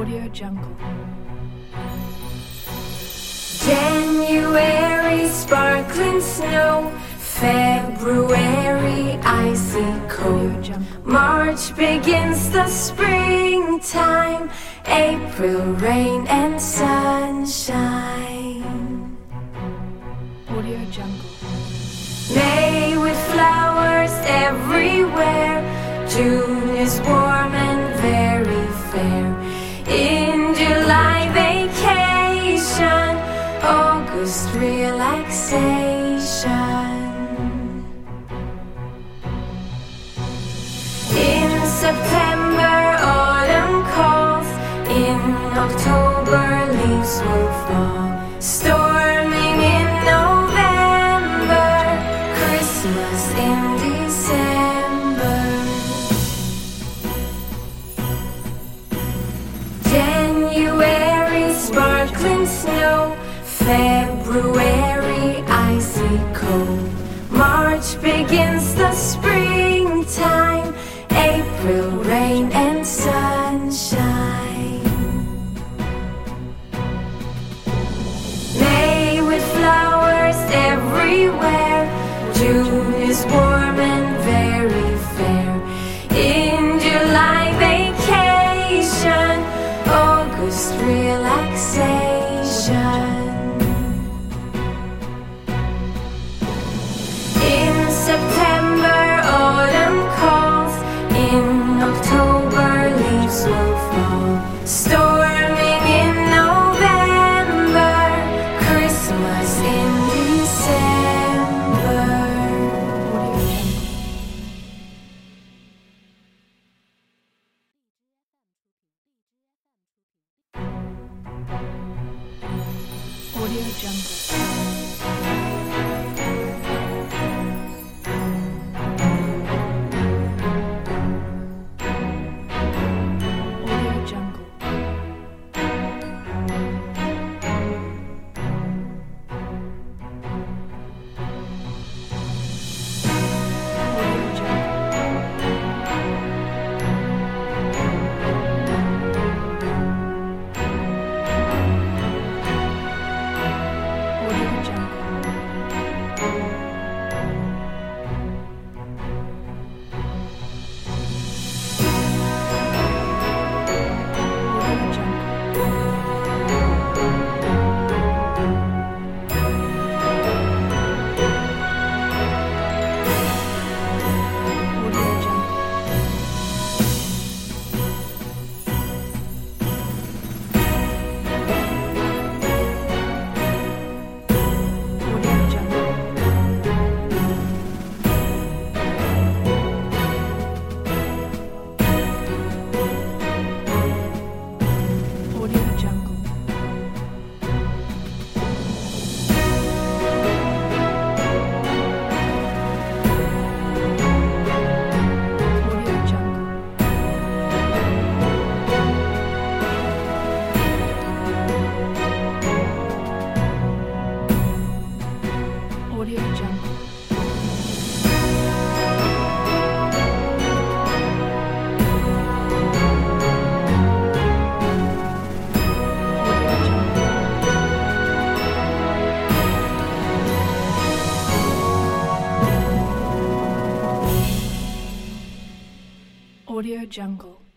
Audio Jungle. January, sparkling snow. February, icy cold. March begins the springtime. April, rain and sunshine. August, relaxation. In September, autumn calls. In October, leaves will fall. Storming in November, Christmas in December. January, sparkling snow. February, icy cold. March begins the springtime. April, rain and sunshine. May with flowers everywhere. June is warm Audio Jungle. Audio Jungle.